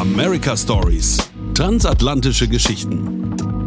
America Stories. Transatlantische Geschichten.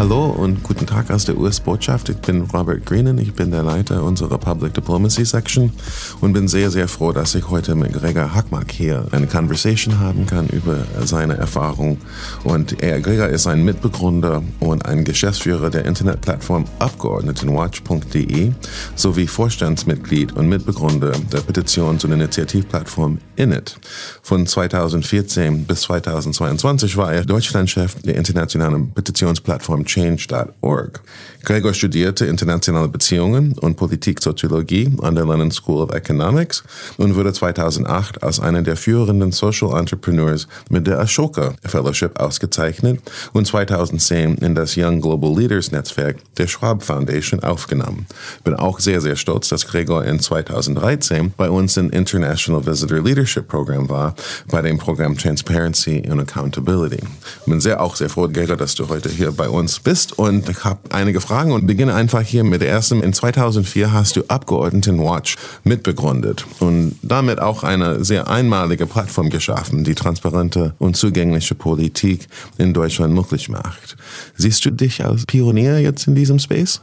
Hallo und guten Tag aus der US-Botschaft. Ich bin Robert Greenen, ich bin der Leiter unserer Public Diplomacy Section und bin sehr, sehr froh, dass ich heute mit Gregor Hackmark hier eine Conversation haben kann über seine Erfahrung. Und er, Gregor ist ein Mitbegründer und ein Geschäftsführer der Internetplattform Abgeordnetenwatch.de sowie Vorstandsmitglied und Mitbegründer der Petitions- und Initiativplattform Init. Von 2014 bis 2022 war er Deutschlandchef der internationalen Petitionsplattform change.org. Gregor studierte internationale Beziehungen und Politiksoziologie an der London School of Economics und wurde 2008 als einer der führenden Social Entrepreneurs mit der Ashoka Fellowship ausgezeichnet und 2010 in das Young Global Leaders Netzwerk der Schwab Foundation aufgenommen. Bin auch sehr, sehr stolz, dass Gregor in 2013 bei uns im International Visitor Leadership Program war, bei dem Programm Transparency and Accountability. Bin sehr auch sehr froh, Gregor, dass du heute hier bei uns bist und ich habe einige Fragen und beginne einfach hier mit der ersten. In 2004 hast du Abgeordnetenwatch mitbegründet und damit auch eine sehr einmalige Plattform geschaffen, die transparente und zugängliche Politik in Deutschland möglich macht. Siehst du dich als Pionier jetzt in diesem Space?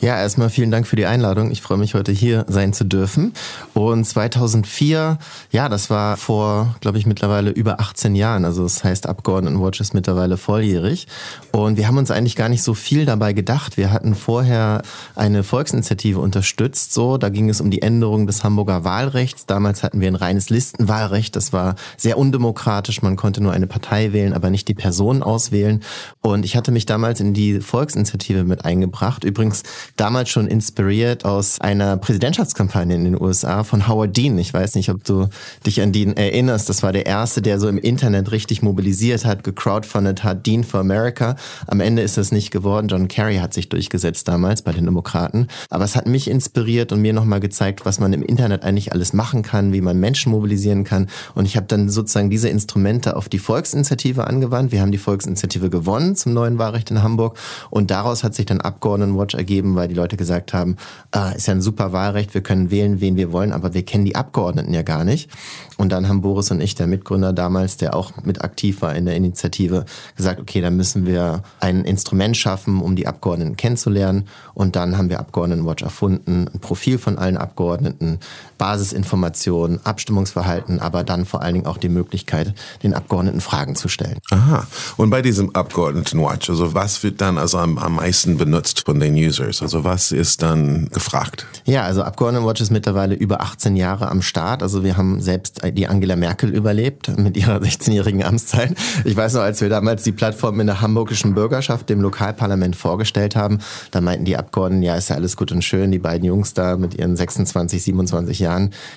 Ja, erstmal vielen Dank für die Einladung. Ich freue mich heute hier sein zu dürfen. Und 2004, ja, das war vor, glaube ich, mittlerweile über 18 Jahren. Also das heißt, Abgeordnetenwatch ist mittlerweile volljährig. Und wir haben uns eigentlich gar nicht so viel dabei gedacht. Wir hatten vorher eine Volksinitiative unterstützt. So, da ging es um die Änderung des Hamburger Wahlrechts. Damals hatten wir ein reines Listenwahlrecht. Das war sehr undemokratisch. Man konnte nur eine Partei wählen, aber nicht die Person auswählen. Und ich hatte mich damals in die Volksinitiative mit eingebracht. Übrigens damals schon inspiriert aus einer Präsidentschaftskampagne in den USA von Howard Dean. Ich weiß nicht, ob du dich an Dean erinnerst. Das war der erste, der so im Internet richtig mobilisiert hat, gecrowdfundet hat, Dean for America. Am Ende ist es nicht geworden. John Kerry hat sich durchgesetzt damals bei den Demokraten. Aber es hat mich inspiriert und mir nochmal gezeigt, was man im Internet eigentlich alles machen kann, wie man Menschen mobilisieren kann. Und ich habe dann sozusagen diese Instrumente auf die Volksinitiative angewandt. Wir haben die Volksinitiative gewonnen zum neuen Wahlrecht in Hamburg. Und daraus hat sich dann Abgeordnetenwatch ergeben, weil die Leute gesagt haben, ah, ist ja ein super Wahlrecht, wir können wählen, wen wir wollen, aber wir kennen die Abgeordneten ja gar nicht. Und dann haben Boris und ich, der Mitgründer damals, der auch mit aktiv war in der Initiative, gesagt, okay, dann müssen wir ein Instrument schaffen, um die Abgeordneten kennenzulernen. Und dann haben wir Abgeordnetenwatch erfunden, ein Profil von allen Abgeordneten, Basisinformationen, Abstimmungsverhalten, aber dann vor allen Dingen auch die Möglichkeit, den Abgeordneten Fragen zu stellen. Aha. Und bei diesem Abgeordnetenwatch, also was wird dann also am, am meisten benutzt von den Users? Also was ist dann gefragt? Ja, also Abgeordnetenwatch ist mittlerweile über 18 Jahre am Start. Also wir haben selbst die Angela Merkel überlebt mit ihrer 16-jährigen Amtszeit. Ich weiß noch, als wir damals die Plattform in der hamburgischen Bürgerschaft, dem Lokalparlament vorgestellt haben, da meinten die Abgeordneten, ja, ist ja alles gut und schön, die beiden Jungs da mit ihren 26, 27 Jahren,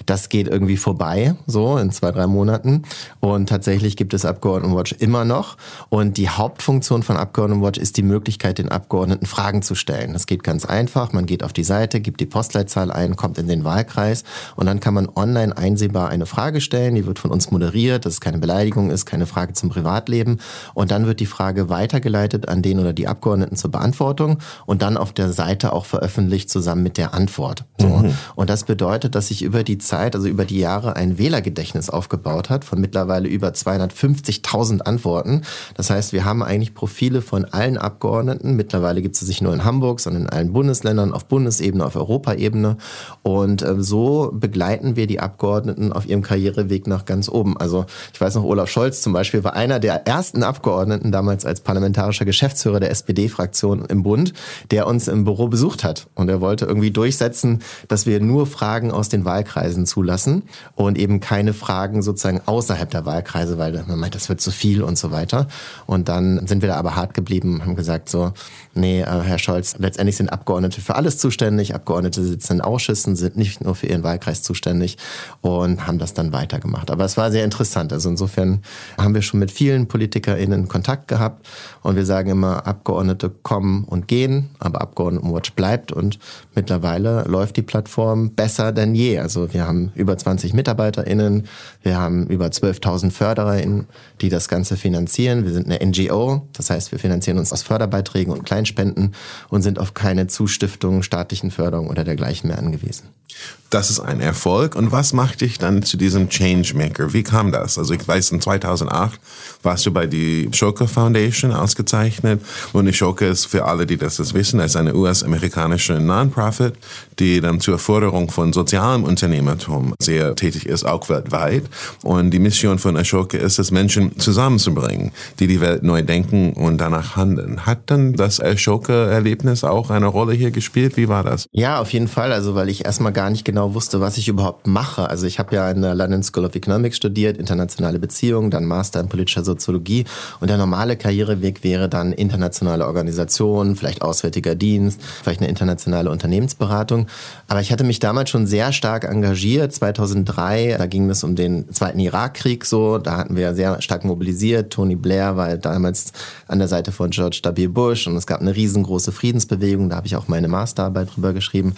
das geht irgendwie vorbei, so in zwei, drei Monaten. Und tatsächlich gibt es Abgeordnetenwatch immer noch. Und die Hauptfunktion von Abgeordnetenwatch ist die Möglichkeit, den Abgeordneten Fragen zu stellen. Das geht ganz einfach. Man geht auf die Seite, gibt die Postleitzahl ein, kommt in den Wahlkreis und dann kann man online einsehbar eine Frage stellen. Die wird von uns moderiert, dass es keine Beleidigung ist, keine Frage zum Privatleben. Und dann wird die Frage weitergeleitet an den oder die Abgeordneten zur Beantwortung und dann auf der Seite auch veröffentlicht zusammen mit der Antwort. So. Mhm. Und das bedeutet, dass sich über die Zeit, also über die Jahre ein Wählergedächtnis aufgebaut hat von mittlerweile über 250.000 Antworten. Das heißt, wir haben eigentlich Profile von allen Abgeordneten. Mittlerweile gibt es sich nur in Hamburg, sondern in allen Bundesländern, auf Bundesebene, auf Europaebene. Und äh, so begleiten wir die Abgeordneten auf ihrem Karriereweg nach ganz oben. Also ich weiß noch, Olaf Scholz zum Beispiel war einer der ersten Abgeordneten damals als parlamentarischer Geschäftsführer der SPD-Fraktion im Bund, der uns im Büro besucht hat. Und er wollte irgendwie durchsetzen, dass wir nur Fragen aus den Wahlkreisen zulassen und eben keine Fragen sozusagen außerhalb der Wahlkreise, weil man meint, das wird zu viel und so weiter. Und dann sind wir da aber hart geblieben, haben gesagt so, nee, äh, Herr Scholz, letztendlich sind Abgeordnete für alles zuständig. Abgeordnete sitzen in Ausschüssen, sind nicht nur für ihren Wahlkreis zuständig und haben das dann weitergemacht. Aber es war sehr interessant. Also insofern haben wir schon mit vielen PolitikerInnen Kontakt gehabt und wir sagen immer, Abgeordnete kommen und gehen, aber Abgeordnetenwatch bleibt und mittlerweile läuft die Plattform besser denn je. Also wir haben über 20 MitarbeiterInnen, wir haben über 12.000 FördererInnen, die das Ganze finanzieren. Wir sind eine NGO, das heißt, wir finanzieren uns aus Förderbeiträgen und Kleinspenden und sind auf keine Zustiftung, staatlichen Förderung oder dergleichen mehr angewiesen. Das ist ein Erfolg. Und was macht dich dann zu diesem Changemaker? Wie kam das? Also ich weiß, in 2008 warst du bei die Schoke Foundation ausgezeichnet. Und die Schoke ist für alle, die das wissen, ist eine US-amerikanische Non-Profit, die dann zur Förderung von sozialem Unternehmertum sehr tätig ist, auch weltweit. Und die Mission von Ashoka ist es, Menschen zusammenzubringen, die die Welt neu denken und danach handeln. Hat dann das Ashoka-Erlebnis auch eine Rolle hier gespielt? Wie war das? Ja, auf jeden Fall. Also, weil ich erstmal gar nicht genau wusste, was ich überhaupt mache. Also, ich habe ja in der London School of Economics studiert, internationale Beziehungen, dann Master in politischer Soziologie. Und der normale Karriereweg wäre dann internationale Organisation, vielleicht Auswärtiger Dienst, vielleicht eine internationale Unternehmensberatung. Aber ich hatte mich damals schon sehr stark engagiert. 2003, da ging es um den Zweiten Irakkrieg so. Da hatten wir sehr stark mobilisiert. Tony Blair war damals an der Seite von George W. Bush und es gab eine riesengroße Friedensbewegung. Da habe ich auch meine Masterarbeit drüber geschrieben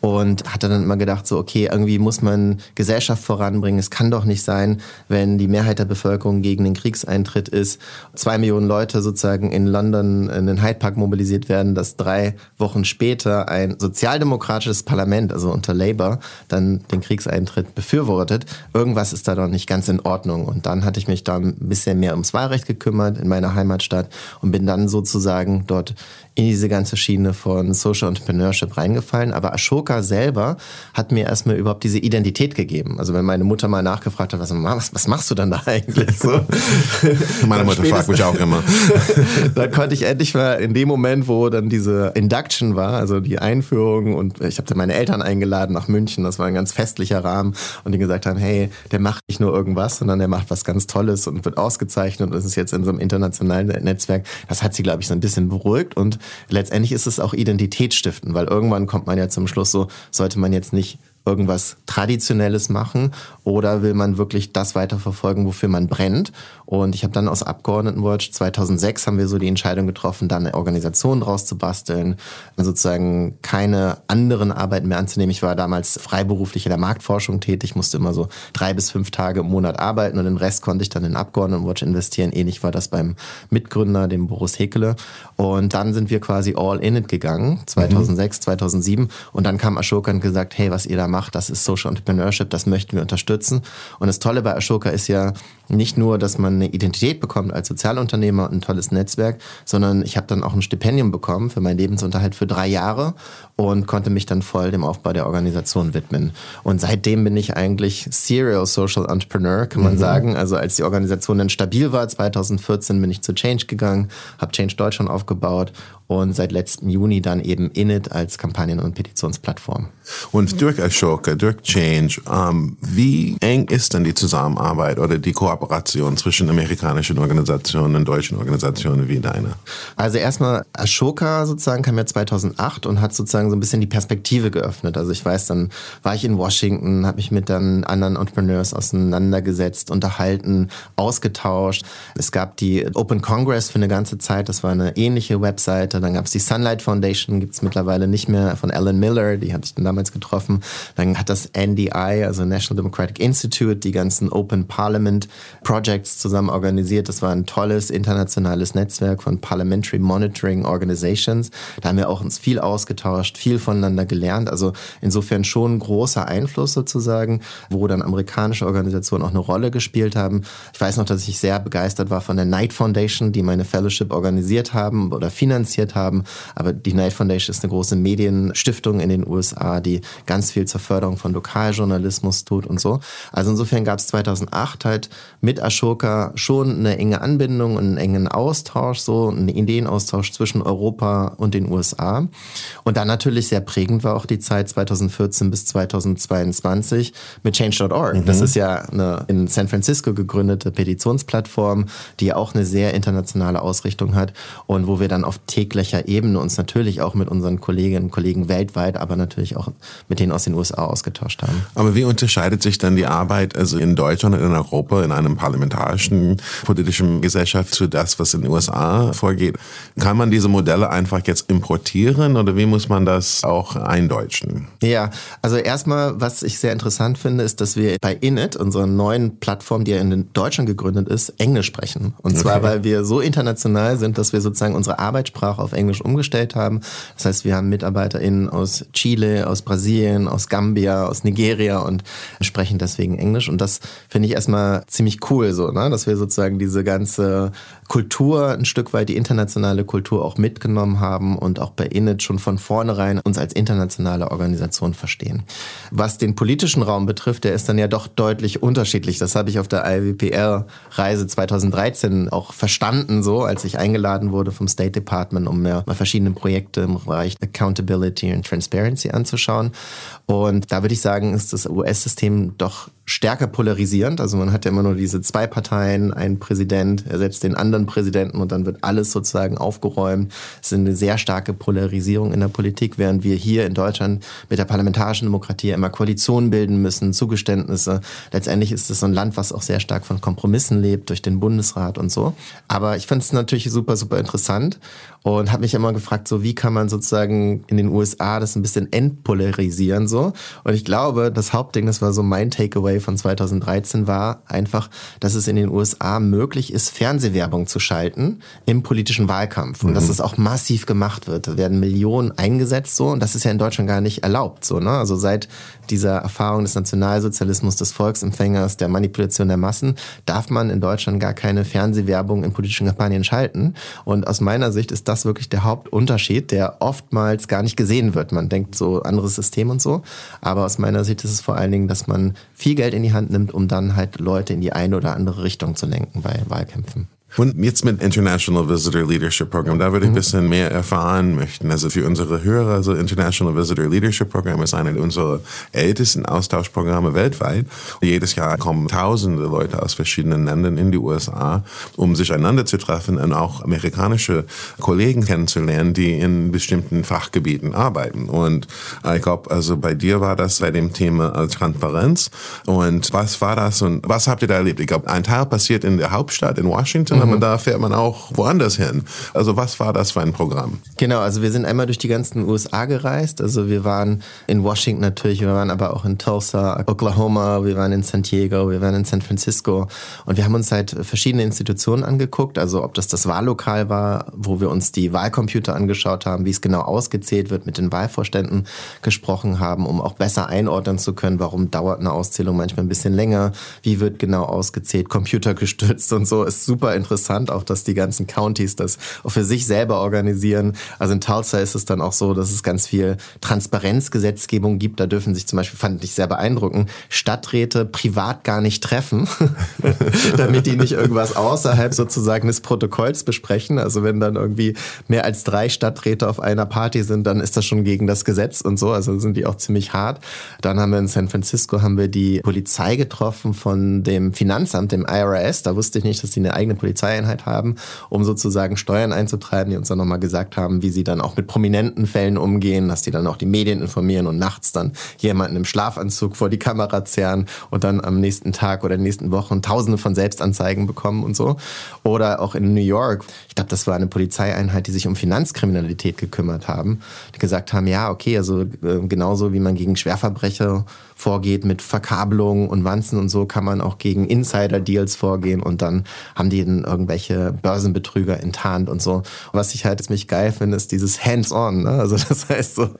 und hatte dann immer gedacht, so, okay, irgendwie muss man Gesellschaft voranbringen. Es kann doch nicht sein, wenn die Mehrheit der Bevölkerung gegen den Kriegseintritt ist, zwei Millionen Leute sozusagen in London in den Hyde Park mobilisiert werden, dass drei Wochen später ein sozialdemokratisches Parlament, also unter Labour, dann den Kriegseintritt befürwortet. Irgendwas ist da doch nicht ganz in Ordnung. Und dann hatte ich mich da ein bisschen mehr ums Wahlrecht gekümmert in meiner Heimatstadt und bin dann sozusagen dort in diese ganze Schiene von Social Entrepreneurship reingefallen. Aber Ashoka selber hat mir erstmal überhaupt diese Identität gegeben. Also wenn meine Mutter mal nachgefragt hat, was, was, was machst du dann da eigentlich so? meine Mutter fragt mich auch immer. dann konnte ich endlich mal in dem Moment, wo dann diese Induction war, also die Einführung und ich habe dann meine Eltern eingeladen nach München, das war ein ganz festlicher Rahmen und die gesagt haben, hey, der macht nicht nur irgendwas, sondern der macht was ganz Tolles und wird ausgezeichnet und ist jetzt in so einem internationalen Netzwerk. Das hat sie, glaube ich, so ein bisschen beruhigt und letztendlich ist es auch Identitätsstiften, weil irgendwann kommt man ja zum Schluss so, sollte man jetzt nicht irgendwas Traditionelles machen oder will man wirklich das weiterverfolgen, wofür man brennt? Und ich habe dann aus Abgeordnetenwatch 2006 haben wir so die Entscheidung getroffen, dann eine Organisation draus zu basteln, sozusagen keine anderen Arbeiten mehr anzunehmen. Ich war damals freiberuflich in der Marktforschung tätig, musste immer so drei bis fünf Tage im Monat arbeiten und den Rest konnte ich dann in Abgeordnetenwatch investieren. Ähnlich war das beim Mitgründer, dem Boris Hekele. Und dann sind wir quasi all in it gegangen, 2006, mhm. 2007. Und dann kam Ashoka und gesagt, hey, was ihr da macht, das ist Social Entrepreneurship, das möchten wir unterstützen. Und das Tolle bei Ashoka ist ja nicht nur, dass man eine Identität bekommt als Sozialunternehmer und ein tolles Netzwerk, sondern ich habe dann auch ein Stipendium bekommen für meinen Lebensunterhalt für drei Jahre und konnte mich dann voll dem Aufbau der Organisation widmen. Und seitdem bin ich eigentlich Serial Social Entrepreneur, kann man mhm. sagen. Also als die Organisation dann stabil war, 2014 bin ich zu Change gegangen, habe Change Deutschland aufgebaut und seit letztem Juni dann eben Init als Kampagnen- und Petitionsplattform. Und durch Ashoka, durch Change, ähm, wie eng ist denn die Zusammenarbeit oder die Kooperation zwischen amerikanischen Organisationen und deutschen Organisationen wie deiner? Also erstmal Ashoka sozusagen kam ja 2008 und hat sozusagen so ein bisschen die Perspektive geöffnet. Also ich weiß, dann war ich in Washington, habe mich mit dann anderen Entrepreneurs auseinandergesetzt, unterhalten, ausgetauscht. Es gab die Open Congress für eine ganze Zeit, das war eine ähnliche Webseite dann gab es die Sunlight Foundation, gibt es mittlerweile nicht mehr, von Alan Miller, die habe ich dann damals getroffen. Dann hat das NDI, also National Democratic Institute, die ganzen Open Parliament Projects zusammen organisiert. Das war ein tolles internationales Netzwerk von Parliamentary Monitoring Organizations. Da haben wir auch uns viel ausgetauscht, viel voneinander gelernt. Also insofern schon großer Einfluss sozusagen, wo dann amerikanische Organisationen auch eine Rolle gespielt haben. Ich weiß noch, dass ich sehr begeistert war von der Knight Foundation, die meine Fellowship organisiert haben oder finanziert haben. Aber die Knight Foundation ist eine große Medienstiftung in den USA, die ganz viel zur Förderung von Lokaljournalismus tut und so. Also insofern gab es 2008 halt mit Ashoka schon eine enge Anbindung und einen engen Austausch, so einen Ideenaustausch zwischen Europa und den USA. Und dann natürlich sehr prägend war auch die Zeit 2014 bis 2022 mit Change.org. Mhm. Das ist ja eine in San Francisco gegründete Petitionsplattform, die auch eine sehr internationale Ausrichtung hat und wo wir dann auf täglich täglicher Ebene uns natürlich auch mit unseren Kolleginnen und Kollegen weltweit, aber natürlich auch mit denen aus den USA ausgetauscht haben. Aber wie unterscheidet sich dann die Arbeit also in Deutschland und in Europa in einem parlamentarischen politischen Gesellschaft zu das, was in den USA vorgeht? Kann man diese Modelle einfach jetzt importieren oder wie muss man das auch eindeutschen? Ja, also erstmal, was ich sehr interessant finde, ist, dass wir bei Init, unserer neuen Plattform, die ja in Deutschland gegründet ist, Englisch sprechen. Und zwar, okay. weil wir so international sind, dass wir sozusagen unsere Arbeitssprache auf Englisch umgestellt haben. Das heißt, wir haben MitarbeiterInnen aus Chile, aus Brasilien, aus Gambia, aus Nigeria und sprechen deswegen Englisch. Und das finde ich erstmal ziemlich cool, so, ne? dass wir sozusagen diese ganze Kultur, ein Stück weit die internationale Kultur auch mitgenommen haben und auch bei Init schon von vornherein uns als internationale Organisation verstehen. Was den politischen Raum betrifft, der ist dann ja doch deutlich unterschiedlich. Das habe ich auf der IWPR-Reise 2013 auch verstanden, so als ich eingeladen wurde vom State Department, um mir mal verschiedene Projekte im Bereich Accountability und Transparency anzuschauen. Und da würde ich sagen, ist das US-System doch stärker polarisierend. Also man hat ja immer nur diese zwei Parteien, ein Präsident ersetzt den anderen Präsidenten und dann wird alles sozusagen aufgeräumt. Es ist eine sehr starke Polarisierung in der Politik, während wir hier in Deutschland mit der parlamentarischen Demokratie immer Koalitionen bilden müssen, Zugeständnisse. Letztendlich ist es so ein Land, was auch sehr stark von Kompromissen lebt durch den Bundesrat und so. Aber ich fand es natürlich super, super interessant und habe mich immer gefragt, so wie kann man sozusagen in den USA das ein bisschen entpolarisieren so. Und ich glaube, das Hauptding, das war so mein Takeaway von 2013, war einfach, dass es in den USA möglich ist, Fernsehwerbung zu schalten im politischen Wahlkampf und mhm. dass es auch massiv gemacht wird. Da werden Millionen eingesetzt so und das ist ja in Deutschland gar nicht erlaubt so. Ne? Also seit dieser Erfahrung des Nationalsozialismus, des Volksempfängers, der Manipulation der Massen, darf man in Deutschland gar keine Fernsehwerbung in politischen Kampagnen schalten. Und aus meiner Sicht ist das wirklich der Hauptunterschied, der oftmals gar nicht gesehen wird. Man denkt so anderes System und so. Aber aus meiner Sicht ist es vor allen Dingen, dass man viel Geld in die Hand nimmt, um dann halt Leute in die eine oder andere Richtung zu lenken bei Wahlkämpfen. Und jetzt mit International Visitor Leadership Program, da würde ich ein mhm. bisschen mehr erfahren möchten. Also für unsere Hörer, also International Visitor Leadership Program ist einer unserer ältesten Austauschprogramme weltweit. Jedes Jahr kommen tausende Leute aus verschiedenen Ländern in die USA, um sich einander zu treffen und auch amerikanische Kollegen kennenzulernen, die in bestimmten Fachgebieten arbeiten. Und ich glaube, also bei dir war das bei dem Thema Transparenz. Und was war das und was habt ihr da erlebt? Ich glaube, ein Teil passiert in der Hauptstadt in Washington sondern mhm. da fährt man auch woanders hin. Also was war das für ein Programm? Genau, also wir sind einmal durch die ganzen USA gereist. Also wir waren in Washington natürlich, wir waren aber auch in Tulsa, Oklahoma, wir waren in San Diego, wir waren in San Francisco und wir haben uns halt verschiedene Institutionen angeguckt. Also ob das das Wahllokal war, wo wir uns die Wahlcomputer angeschaut haben, wie es genau ausgezählt wird, mit den Wahlvorständen gesprochen haben, um auch besser einordnen zu können, warum dauert eine Auszählung manchmal ein bisschen länger, wie wird genau ausgezählt, computergestützt und so, ist super interessant interessant, auch dass die ganzen Counties das auch für sich selber organisieren. Also in Tulsa ist es dann auch so, dass es ganz viel Transparenzgesetzgebung gibt. Da dürfen sich zum Beispiel, fand ich sehr beeindruckend, Stadträte privat gar nicht treffen, damit die nicht irgendwas außerhalb sozusagen des Protokolls besprechen. Also wenn dann irgendwie mehr als drei Stadträte auf einer Party sind, dann ist das schon gegen das Gesetz und so. Also sind die auch ziemlich hart. Dann haben wir in San Francisco haben wir die Polizei getroffen von dem Finanzamt, dem IRS. Da wusste ich nicht, dass die eine eigene Polizei Polizeieinheit haben, um sozusagen Steuern einzutreiben, die uns dann nochmal gesagt haben, wie sie dann auch mit prominenten Fällen umgehen, dass die dann auch die Medien informieren und nachts dann jemanden im Schlafanzug vor die Kamera zerren und dann am nächsten Tag oder in den nächsten Wochen tausende von Selbstanzeigen bekommen und so. Oder auch in New York, ich glaube, das war eine Polizeieinheit, die sich um Finanzkriminalität gekümmert haben, die gesagt haben, ja, okay, also äh, genauso wie man gegen Schwerverbrecher vorgeht mit Verkabelungen und Wanzen und so, kann man auch gegen Insider-Deals vorgehen. Und dann haben die dann irgendwelche Börsenbetrüger enttarnt und so. Was ich halt ziemlich geil finde, ist dieses Hands-on. Ne? Also das heißt so,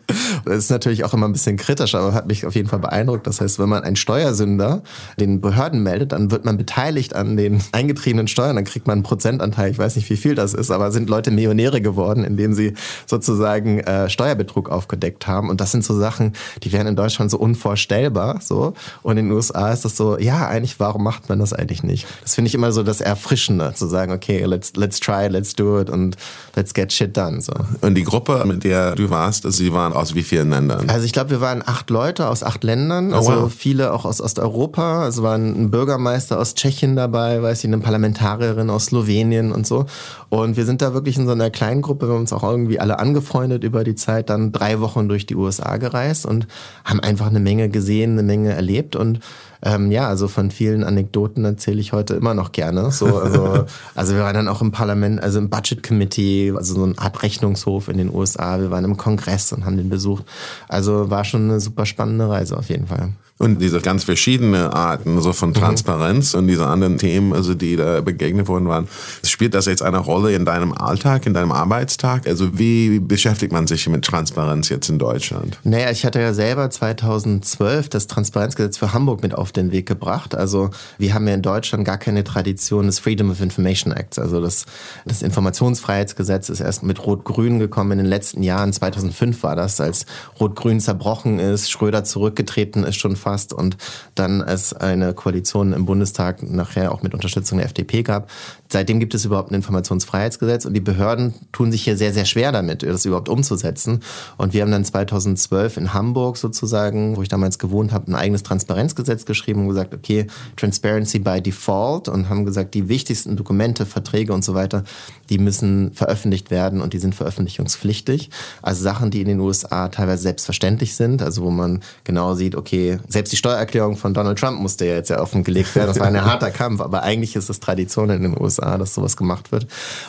das ist natürlich auch immer ein bisschen kritisch, aber hat mich auf jeden Fall beeindruckt. Das heißt, wenn man einen Steuersünder den Behörden meldet, dann wird man beteiligt an den eingetriebenen Steuern, dann kriegt man einen Prozentanteil. Ich weiß nicht, wie viel das ist, aber sind Leute Millionäre geworden, indem sie sozusagen äh, Steuerbetrug aufgedeckt haben. Und das sind so Sachen, die wären in Deutschland so unvorstellbar so. Und in den USA ist das so, ja, eigentlich, warum macht man das eigentlich nicht? Das finde ich immer so das Erfrischende, zu sagen, okay, let's, let's try, let's do it und let's get shit done. So. Und die Gruppe, mit der du warst, sie waren aus wie vielen Ländern? Also ich glaube, wir waren acht Leute aus acht Ländern, oh, also wow. viele auch aus Osteuropa. Also waren ein Bürgermeister aus Tschechien dabei, weiß ich, eine Parlamentarierin aus Slowenien und so. Und wir sind da wirklich in so einer kleinen Gruppe, wir haben uns auch irgendwie alle angefreundet über die Zeit, dann drei Wochen durch die USA gereist und haben einfach eine Menge gesehen gesehen, eine Menge erlebt und ähm, ja, also von vielen Anekdoten erzähle ich heute immer noch gerne. So, also, also wir waren dann auch im Parlament, also im Budget Committee, also so eine Art Rechnungshof in den USA. Wir waren im Kongress und haben den besucht. Also war schon eine super spannende Reise auf jeden Fall. Und diese ganz verschiedene Arten so von mhm. Transparenz mhm. und diese anderen Themen, also die da begegnet worden waren, spielt das jetzt eine Rolle in deinem Alltag, in deinem Arbeitstag? Also wie beschäftigt man sich mit Transparenz jetzt in Deutschland? Naja, ich hatte ja selber 2012 das Transparenzgesetz für Hamburg mit auf den Weg gebracht. Also wir haben ja in Deutschland gar keine Tradition des Freedom of Information Acts. Also das, das Informationsfreiheitsgesetz ist erst mit Rot-Grün gekommen in den letzten Jahren. 2005 war das, als Rot-Grün zerbrochen ist, Schröder zurückgetreten ist schon fast und dann es eine Koalition im Bundestag nachher auch mit Unterstützung der FDP gab. Seitdem gibt es überhaupt ein Informationsfreiheitsgesetz und die Behörden tun sich hier sehr, sehr schwer damit, das überhaupt umzusetzen. Und wir haben dann 2012 in Hamburg sozusagen, wo ich damals gewohnt habe, ein eigenes Transparenzgesetz geschrieben und gesagt, okay, Transparency by Default und haben gesagt, die wichtigsten Dokumente, Verträge und so weiter, die müssen veröffentlicht werden und die sind veröffentlichungspflichtig. Also Sachen, die in den USA teilweise selbstverständlich sind, also wo man genau sieht, okay, selbst die Steuererklärung von Donald Trump musste ja jetzt ja offengelegt werden. Das war ein harter Kampf, aber eigentlich ist es Tradition in den USA, dass sowas gemacht wird.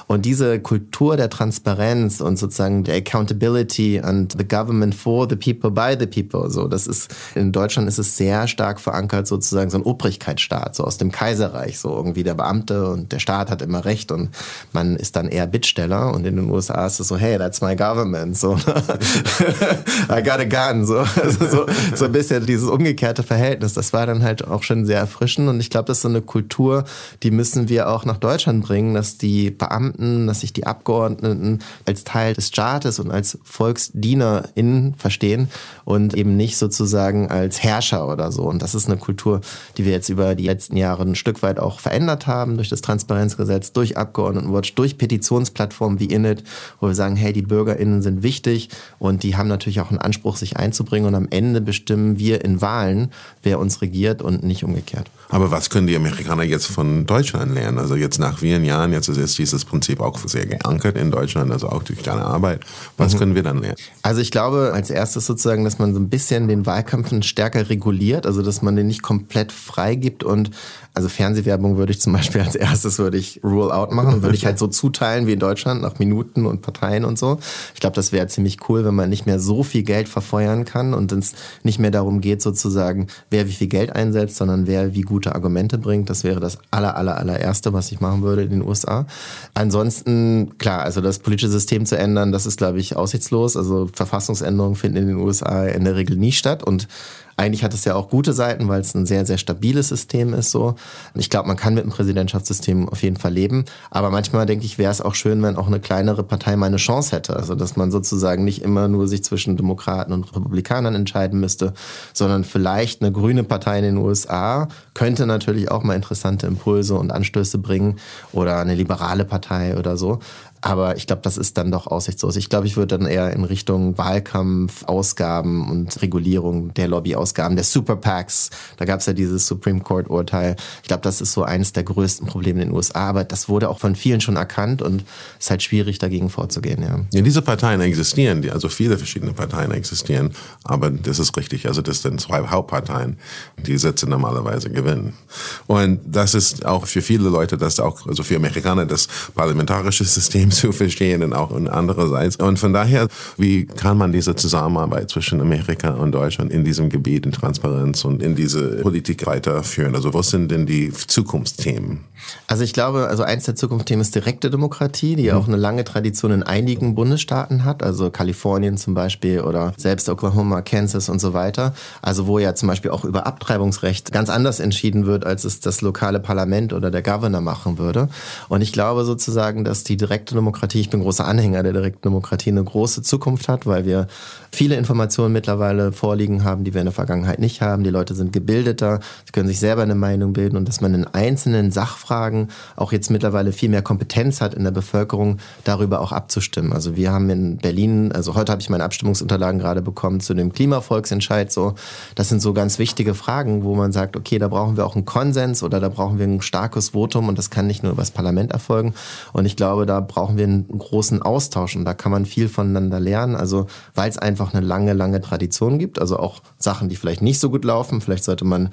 Und diese Kultur der Transparenz und sozusagen der Accountability and the government for the people by the people, so das ist in Deutschland ist es sehr stark verankert sozusagen so ein Obrigkeitsstaat, so aus dem Kaiserreich, so irgendwie der Beamte und der Staat hat immer recht und man ist dann eher Bittsteller und in den USA ist es so, hey, that's my government, so I got a gun, so also so, so ein bisschen dieses umgekehrte Verhältnis. Das war dann halt auch schon sehr erfrischend und ich glaube, das ist so eine Kultur, die müssen wir auch nach Deutschland bringen, dass die Beamten, dass sich die Abgeordneten als Teil des Staates und als VolksdienerInnen verstehen und eben nicht sozusagen als Herrscher oder so. Und das ist eine Kultur, die wir jetzt über die letzten Jahre ein Stück weit auch verändert haben durch das Transparenzgesetz, durch Abgeordnetenwatch, durch Petitionsplattformen wie Init, wo wir sagen, hey, die BürgerInnen sind wichtig und die haben natürlich auch einen Anspruch, sich einzubringen und am Ende bestimmen wir in Wahlen, wer uns regiert und nicht umgekehrt. Aber was können die Amerikaner jetzt von Deutschland lernen? Also jetzt nach vielen Jahren, jetzt ist dieses Prinzip auch sehr geankert in Deutschland, also auch durch deine Arbeit. Was mhm. können wir dann lernen? Also ich glaube als erstes sozusagen, dass man so ein bisschen den Wahlkampf stärker reguliert, also dass man den nicht komplett freigibt und also Fernsehwerbung würde ich zum Beispiel als erstes würde ich Rule Out machen, würde ich halt so zuteilen wie in Deutschland nach Minuten und Parteien und so. Ich glaube, das wäre ziemlich cool, wenn man nicht mehr so viel Geld verfeuern kann und es nicht mehr darum geht sozusagen, wer wie viel Geld einsetzt, sondern wer wie gute Argumente bringt. Das wäre das aller, aller, allererste, was ich machen würde in den USA. Ansonsten, klar, also das politische System zu ändern, das ist, glaube ich, aussichtslos. Also Verfassungsänderungen finden in den USA in der Regel nie statt und eigentlich hat es ja auch gute Seiten, weil es ein sehr, sehr stabiles System ist so. Ich glaube, man kann mit dem Präsidentschaftssystem auf jeden Fall leben. Aber manchmal denke ich, wäre es auch schön, wenn auch eine kleinere Partei mal eine Chance hätte. Also, dass man sozusagen nicht immer nur sich zwischen Demokraten und Republikanern entscheiden müsste, sondern vielleicht eine grüne Partei in den USA könnte natürlich auch mal interessante Impulse und Anstöße bringen oder eine liberale Partei oder so. Aber ich glaube, das ist dann doch aussichtslos. Ich glaube, ich würde dann eher in Richtung Wahlkampf, Ausgaben und Regulierung der Lobbyausgaben, der Super PACs. Da gab es ja dieses Supreme Court Urteil. Ich glaube, das ist so eines der größten Probleme in den USA. Aber das wurde auch von vielen schon erkannt und es ist halt schwierig, dagegen vorzugehen. Ja. ja, diese Parteien existieren, also viele verschiedene Parteien existieren. Aber das ist richtig. Also das sind zwei Hauptparteien, die Sitze normalerweise gewinnen. Und das ist auch für viele Leute, das auch, also für Amerikaner, das parlamentarische System zu verstehen und auch andererseits. Und von daher, wie kann man diese Zusammenarbeit zwischen Amerika und Deutschland in diesem Gebiet in Transparenz und in diese Politik weiterführen? Also was sind denn die Zukunftsthemen? Also ich glaube, also eins der Zukunftsthemen ist direkte Demokratie, die mhm. auch eine lange Tradition in einigen Bundesstaaten hat, also Kalifornien zum Beispiel oder selbst Oklahoma, Kansas und so weiter. Also wo ja zum Beispiel auch über Abtreibungsrecht ganz anders entschieden wird, als es das lokale Parlament oder der Governor machen würde. Und ich glaube sozusagen, dass die direkte Demokratie, ich bin großer Anhänger der direkten Demokratie, eine große Zukunft hat, weil wir viele Informationen mittlerweile vorliegen haben, die wir in der Vergangenheit nicht haben. Die Leute sind gebildeter, sie können sich selber eine Meinung bilden und dass man in einzelnen Sachfragen auch jetzt mittlerweile viel mehr Kompetenz hat in der Bevölkerung, darüber auch abzustimmen. Also wir haben in Berlin, also heute habe ich meine Abstimmungsunterlagen gerade bekommen zu dem Klimavolksentscheid. So, das sind so ganz wichtige Fragen, wo man sagt, okay, da brauchen wir auch einen Konsens oder da brauchen wir ein starkes Votum und das kann nicht nur über das Parlament erfolgen. Und ich glaube, da brauchen wir einen großen Austausch und da kann man viel voneinander lernen. Also weil es einfach eine lange, lange Tradition gibt. Also auch Sachen, die vielleicht nicht so gut laufen. Vielleicht sollte man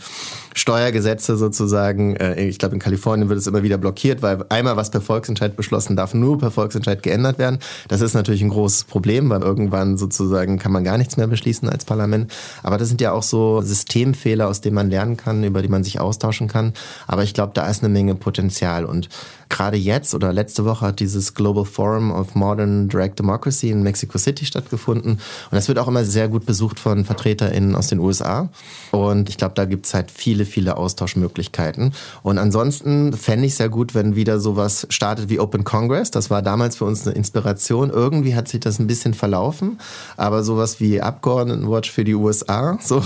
Steuergesetze sozusagen. Äh, ich glaube, in Kalifornien wird es immer wieder blockiert, weil einmal was per Volksentscheid beschlossen darf, nur per Volksentscheid geändert werden. Das ist natürlich ein großes Problem, weil irgendwann sozusagen kann man gar nichts mehr beschließen als Parlament. Aber das sind ja auch so Systemfehler, aus denen man lernen kann, über die man sich austauschen kann. Aber ich glaube, da ist eine Menge Potenzial und gerade jetzt oder letzte Woche hat dieses Global Forum of Modern Direct Democracy in Mexico City stattgefunden. Und das wird auch immer sehr gut besucht von VertreterInnen aus den USA. Und ich glaube, da gibt es halt viele, viele Austauschmöglichkeiten. Und ansonsten fände ich sehr gut, wenn wieder sowas startet wie Open Congress. Das war damals für uns eine Inspiration. Irgendwie hat sich das ein bisschen verlaufen. Aber sowas wie Abgeordnetenwatch für die USA, so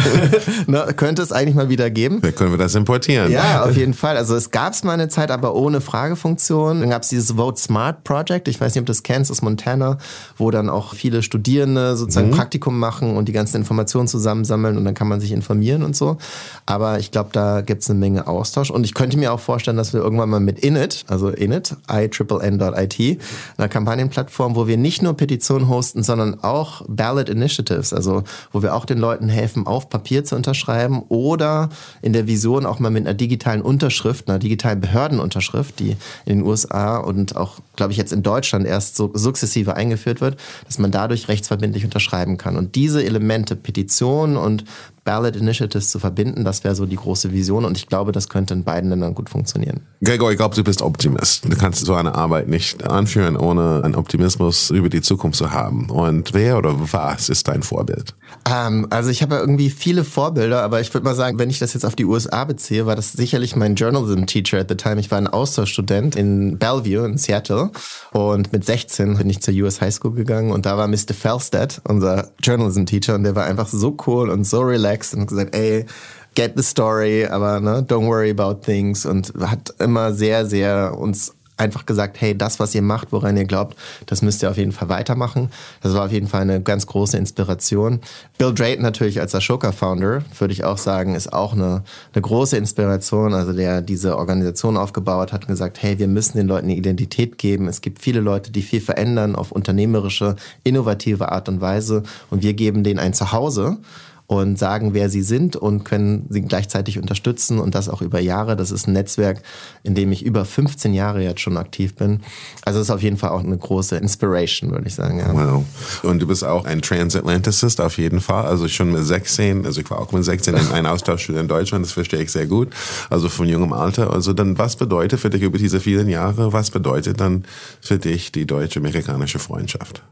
ne, könnte es eigentlich mal wieder geben. Vielleicht können wir das importieren. Ja, auf jeden Fall. Also es gab es mal eine Zeit, aber ohne Fragefunktion. Dann gab es dieses Vote Smart Project. Ich weiß nicht, ob das kennst, aus Montana, wo dann auch viele Studierende sozusagen mhm. Praktikum machen und die ganzen Informationen zusammensammeln und dann kann man sich informieren und so. Aber ich glaube, da gibt es eine Menge Austausch. Und ich könnte mir auch vorstellen, dass wir irgendwann mal mit Init, also Init, INN.it, einer Kampagnenplattform, wo wir nicht nur Petitionen hosten, sondern auch Ballot Initiatives, also wo wir auch den Leuten helfen, auf Papier zu unterschreiben oder in der Vision auch mal mit einer digitalen Unterschrift, einer digitalen Behördenunterschrift, die in den USA und auch, glaube ich, jetzt in Deutschland erst so sukzessive eingeführt wird, dass man dadurch rechtsverbindlich unterschreiben kann. Und diese Elemente, Petitionen und Ballot Initiatives zu verbinden, das wäre so die große Vision und ich glaube, das könnte in beiden Ländern gut funktionieren. Gregor, ich glaube, du bist Optimist. Du kannst so eine Arbeit nicht anführen, ohne einen Optimismus über die Zukunft zu haben. Und wer oder was ist dein Vorbild? Ähm, also ich habe ja irgendwie viele Vorbilder, aber ich würde mal sagen, wenn ich das jetzt auf die USA beziehe, war das sicherlich mein Journalism Teacher at the time. Ich war ein Austauschstudent in Bellevue in Seattle und mit 16 bin ich zur US High School gegangen und da war Mr. Felstead, unser Journalism Teacher und der war einfach so cool und so relaxed relaxed und gesagt, ey, get the story, aber ne, don't worry about things und hat immer sehr, sehr uns einfach gesagt, hey, das, was ihr macht, woran ihr glaubt, das müsst ihr auf jeden Fall weitermachen. Das war auf jeden Fall eine ganz große Inspiration. Bill Drayton natürlich als Ashoka-Founder, würde ich auch sagen, ist auch eine, eine große Inspiration. Also der diese Organisation aufgebaut hat und gesagt, hey, wir müssen den Leuten eine Identität geben. Es gibt viele Leute, die viel verändern auf unternehmerische, innovative Art und Weise und wir geben denen ein Zuhause und sagen, wer sie sind und können sie gleichzeitig unterstützen und das auch über Jahre. Das ist ein Netzwerk, in dem ich über 15 Jahre jetzt schon aktiv bin. Also ist auf jeden Fall auch eine große Inspiration, würde ich sagen. Ja. Wow. Und du bist auch ein Transatlanticist auf jeden Fall. Also schon mit 16, also ich war auch mit 16 in einem Austauschschule in Deutschland, das verstehe ich sehr gut. Also von jungem Alter. Also dann, was bedeutet für dich über diese vielen Jahre, was bedeutet dann für dich die deutsche-amerikanische Freundschaft?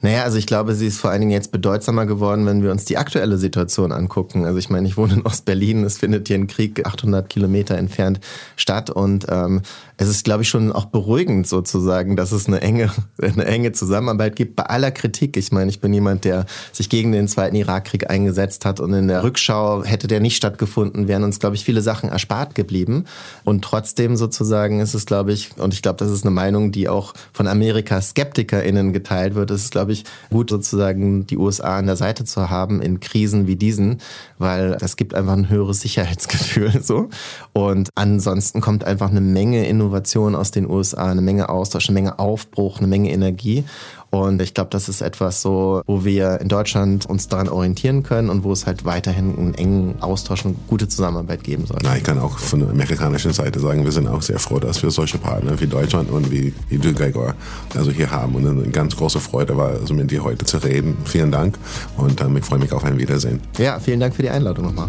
Naja, also ich glaube, sie ist vor allen Dingen jetzt bedeutsamer geworden, wenn wir uns die aktuelle Situation angucken. Also ich meine, ich wohne in Ostberlin, es findet hier ein Krieg 800 Kilometer entfernt statt und ähm, es ist, glaube ich, schon auch beruhigend sozusagen, dass es eine enge, eine enge Zusammenarbeit gibt bei aller Kritik. Ich meine, ich bin jemand, der sich gegen den zweiten Irakkrieg eingesetzt hat und in der Rückschau hätte der nicht stattgefunden, wären uns, glaube ich, viele Sachen erspart geblieben. Und trotzdem sozusagen ist es, glaube ich, und ich glaube, das ist eine Meinung, die auch von Amerikas SkeptikerInnen geteilt wird, ist, glaube ich, gut sozusagen die USA an der Seite zu haben in Krisen wie diesen, weil das gibt einfach ein höheres Sicherheitsgefühl, so. Und ansonsten kommt einfach eine Menge in Innovation aus den USA, eine Menge Austausch, eine Menge Aufbruch, eine Menge Energie. Und ich glaube, das ist etwas so, wo wir in Deutschland uns daran orientieren können und wo es halt weiterhin einen engen Austausch und gute Zusammenarbeit geben soll. Na, ich kann auch von der amerikanischen Seite sagen, wir sind auch sehr froh, dass wir solche Partner wie Deutschland und wie, wie du, Gregor, also hier haben. Und eine ganz große Freude war, also mit dir heute zu reden. Vielen Dank und ähm, ich freue mich auf ein Wiedersehen. Ja, vielen Dank für die Einladung nochmal.